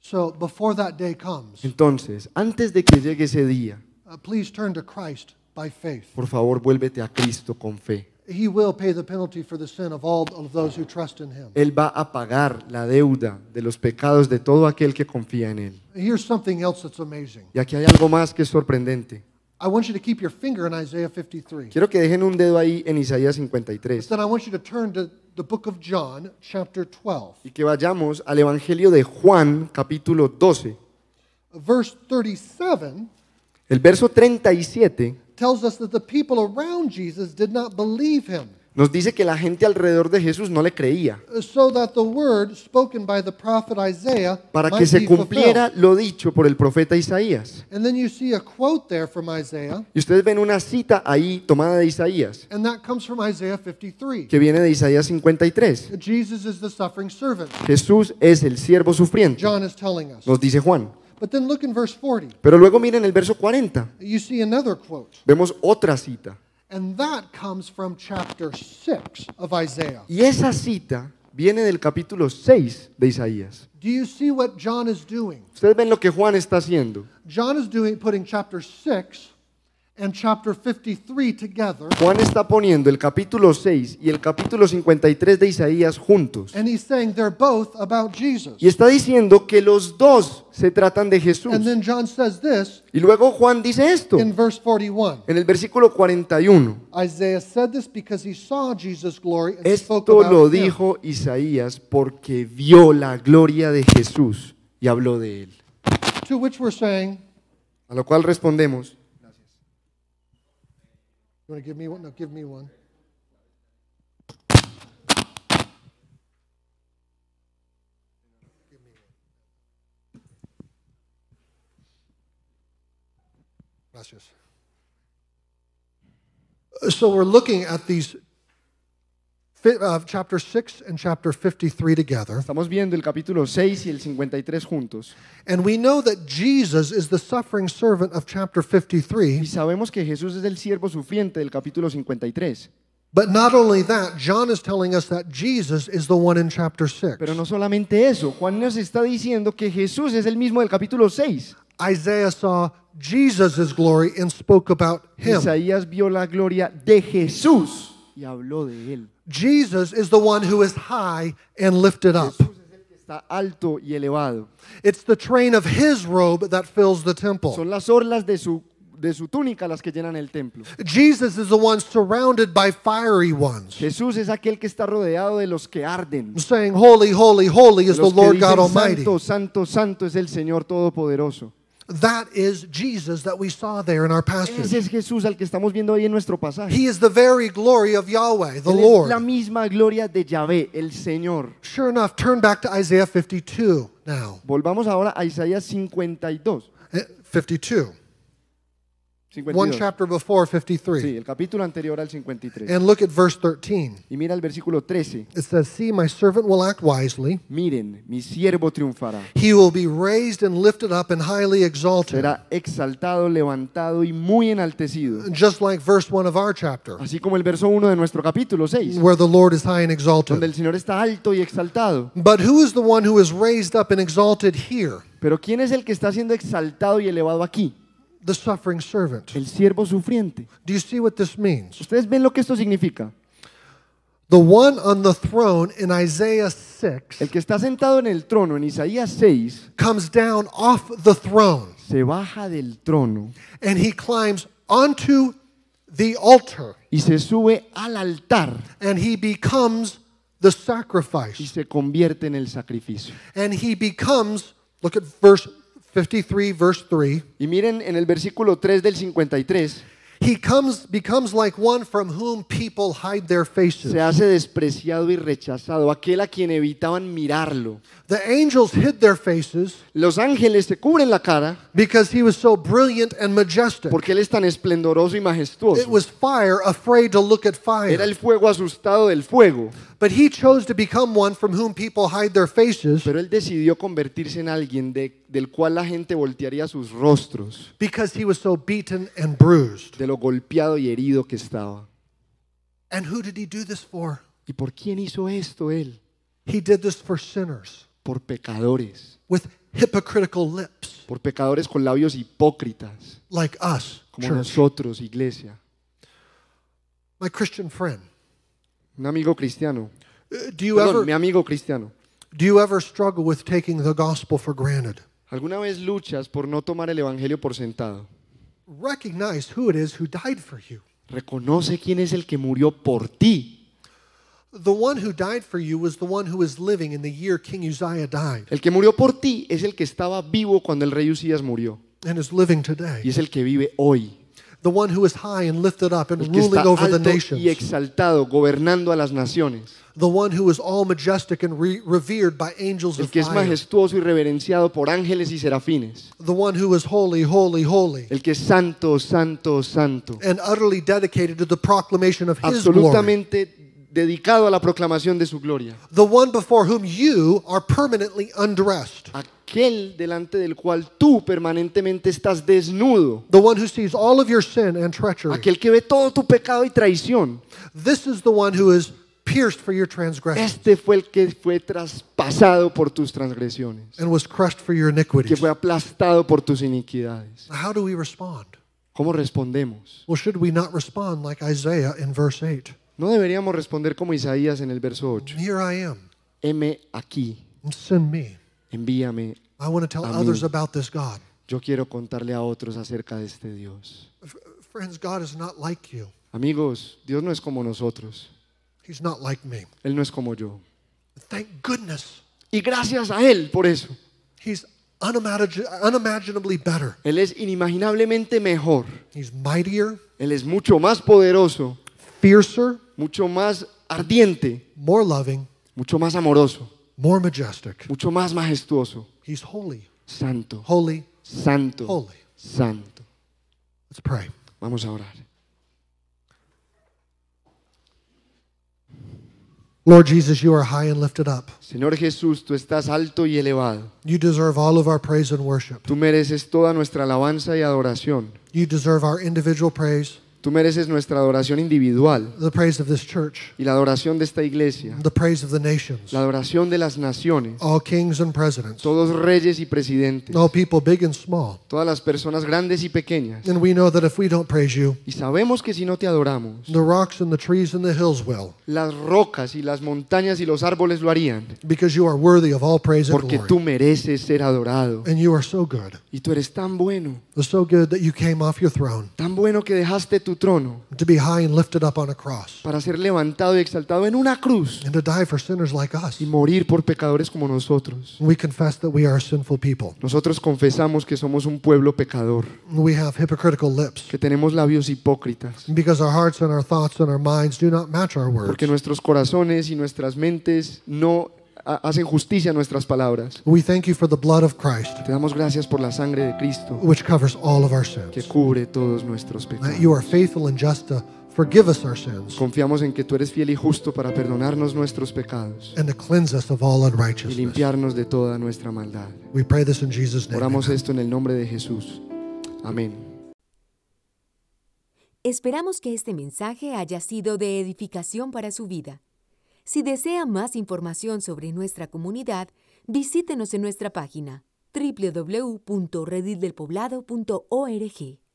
So before that day comes, Entonces, antes de que llegue ese día, uh, please turn to Christ by faith. por favor, vuélvete a Cristo con fe. He will pay the penalty for the sin of all of those who trust in him. Él va a pagar la deuda de los pecados de todo aquel que confía en Él. Here's something else that's amazing. Y aquí hay algo más que es sorprendente. I want you to keep your finger in Isaiah 53. Quiero que dejen un dedo ahí en Isaías 53 Then I want you to turn to the book of John, chapter 12. y que vayamos al Evangelio de Juan, capítulo 12. Verse 37 El verso 37 tells us that the people around Jesus did not believe him, nos dice que la gente alrededor de Jesús no le creía, so that the word spoken by the prophet Isaiah para que se cumpliera lo dicho por el profeta Isaías. And then you see a quote there from Isaiah, Y ustedes ven una cita ahí tomada de Isaías, and that comes from Isaiah 53. que viene de Isaías 53. Jesus is the suffering servant. Jesús es el siervo sufriente, John is telling us. nos dice Juan. But then look in verse 40. Pero luego miren el verso 40. You see another quote. Vemos otra cita. And that comes from chapter 6 of Isaiah. Y esa cita viene del capítulo 6 de Isaías. Do you see what John is doing? Ustedes ven lo que Juan está haciendo. John is doing putting chapter 6 and chapter 53 together. Juan está poniendo el capítulo 6 y el capítulo 53 de Isaías juntos. And he's saying they're both about Jesus. Y está diciendo que los dos se tratan de Jesús. And then John says this Y luego Juan dice esto in verse 41. en el versículo 41. Isaiah said this because he saw Jesus' glory and spoke Esto about lo him. dijo Isaías porque vio la gloria de Jesús y habló de él. To which we're saying, A lo cual respondemos, you want to give me one? No, give me one. Gracias. So we're looking at these uh, chapter 6 and chapter 53 together. estamos viendo el capítulo 6 y el 53 juntos. And we know that Jesus is the suffering servant of chapter 53. Y sabemos que Jesús es el siervo sufriente del capítulo 53. But not only that, John is telling us that Jesus is the one in chapter 6. Pero no solamente eso, Juan nos está diciendo que Jesús es el mismo del capítulo 6. Isaiah saw Jesus' glory and spoke about him. Isaías vio la gloria de Jesús y habló de él. Jesus is the one who is high and lifted up. Alto y elevado. It's the train of his robe that fills the temple. Son las orlas de su, de su túnica las que llenan el templo. Jesus is the one surrounded by fiery ones, Jesús es aquel que está rodeado de los que arden. saying, Holy, holy, holy is the Lord God Almighty. santo, santo, santo es el Señor Todopoderoso. That is Jesus that we saw there in our passage. Ese es Jesús al que estamos viendo ahí en nuestro pasaje. He is the very glory of Yahweh, the Él es Lord. la misma gloria de Yahvé, el Señor. Sure enough, turn back to Isaiah 52 now. Volvamos ahora a Isaías 52. Eh, 52. One chapter before Sí, 53. el capítulo anterior al 53. And look at verse 13. Y mira el versículo 13. It says, See, my servant will act wisely. Miren, mi siervo triunfará. He will be raised and lifted up and highly exalted. Será exaltado, levantado y muy enaltecido. Just like verse 1 of our chapter, Así como el verso 1 de nuestro capítulo 6, where the Lord is high and donde exalted. el Señor está alto y exaltado. But who is the one who is raised up and exalted here? Pero ¿quién es el que está siendo exaltado y elevado aquí? The suffering servant. El siervo sufriente. Do you see what this means? ¿Ustedes ven lo que esto significa? The one on the throne in Isaiah 6 El que está sentado en el trono en Isaías 6 comes down off the throne se baja del trono and he climbs onto the altar y se sube al altar and he becomes the y sacrifice. se convierte en el sacrificio. And he becomes, look at verse 53, verse 3. Y miren en el versículo 3 del 53, He comes, becomes like one from whom people hide their faces. se hace despreciado y rechazado, aquel a quien evitaban mirarlo. The angels hid their faces Los ángeles se cubren la cara because he was so brilliant and majestic. porque él es tan esplendoroso y majestuoso. It was fire afraid to look at fire. Era el fuego asustado del fuego, But he chose to become one from whom people hide their faces pero él decidió convertirse en alguien de- del cual la gente voltearía sus rostros, because he was so beaten and bruised. Lo golpeado y herido que estaba. And who did he do this for? ¿Y por quién hizo esto él? He did this for sinners Por pecadores, with hypocritical lips, por pecadores con labios hipócritas, like us, como church. nosotros, iglesia. My Christian friend, Un amigo cristiano, uh, do you perdón, ever mi amigo cristiano. do you ever struggle with taking the gospel for granted? ¿Alguna vez luchas por no tomar el evangelio por sentado? Recognize who it is who died for you. Reconoce quién es el que murió por ti. The one who died for you was the one who was living in the year King Uzziah died El que murió por ti es el que estaba vivo cuando el rey Usías murió and is living today. y es el que vive hoy. The one who is high and lifted up and El que está ruling over the alto y nations. exaltado, gobernando a las naciones. The one who is all majestic and re- revered by angels El of que es majestuoso y reverenciado por ángeles y serafines. The one who is holy, holy, holy. El que es santo, santo, santo. And utterly dedicated to the proclamation of his glory. Absolutamente dedicado a la proclamación de su gloria. The one before whom you are permanently undressed. Aquel delante del cual tú permanentemente estás desnudo. The one who sees all of your sin and treachery. Aquel que ve todo tu pecado y traición. This is the one who is pierced for your transgressions Este fue el que fue traspasado por tus transgresiones, and was crushed for your iniquities. que fue aplastado por tus iniquidades. How do we respond? ¿Cómo respondemos? Well, should we not respond like Isaiah in verse 8? No deberíamos responder como Isaías en el verso 8. Here I am, Heme aquí, send me. envíame. I want to tell others about this God. Yo quiero contarle a otros acerca de este Dios. Friends, God is not like you. Amigos, Dios no es como nosotros. He's not like me. Él no es como yo. Thank goodness. Y gracias a Él por eso. He's unimagin- unimaginably better. Él es inimaginablemente mejor. He's mightier, Él es mucho más poderoso, fiercer, mucho más ardiente, more loving, mucho más amoroso, more majestic. mucho más majestuoso. He's holy, Santo, holy, santo, holy. santo. Let's pray. Vamos a orar. Lord Jesus, you are high and lifted up. Señor Jesús, tú estás alto y elevado. You deserve all of our praise and worship. Tú mereces toda nuestra alabanza y adoración. You deserve our individual praise, Tú mereces nuestra adoración individual. The praise of this church, y la adoración de esta iglesia, the praise of the nations, la adoración de las naciones, all kings and presidents, todos reyes y presidentes, all people big and small. todas las personas grandes y pequeñas. And we know that if we don't praise you, Y sabemos que si no te adoramos, the rocks and the trees and the hills will, las rocas y las montañas y los árboles lo harían, because you are worthy of all praise and porque tú mereces ser adorado. And you are so good. Y tú eres tan bueno, so good that you came off your throne. Tan bueno que dejaste tu trono to be high and lifted up on a cross para ser levantado y exaltado en una cruz and to die for sinners like us. y morir por pecadores como nosotros. We confess that we are sinful people. Nosotros confesamos que somos un pueblo pecador, We have hypocritical lips que tenemos labios hipócritas, because our hearts and our thoughts and our minds do not match our words. porque nuestros corazones y nuestras mentes no hacen justicia a nuestras palabras. We thank you for the blood of Christ, Te damos gracias por la sangre de Cristo which covers all of our que sins. cubre todos nuestros That pecados. you are faithful and just to forgive us our sins Confiamos en que tú eres fiel y justo para perdonarnos nuestros pecados and to cleanse us of all y unrighteousness. limpiarnos de toda nuestra maldad. We pray this in Jesus' name. Oramos Amen. esto en el nombre de Jesús. Amén. Esperamos que este mensaje haya sido de edificación para su vida. Si desea más información sobre nuestra comunidad, visítenos en nuestra página www.redildelpoblado.org.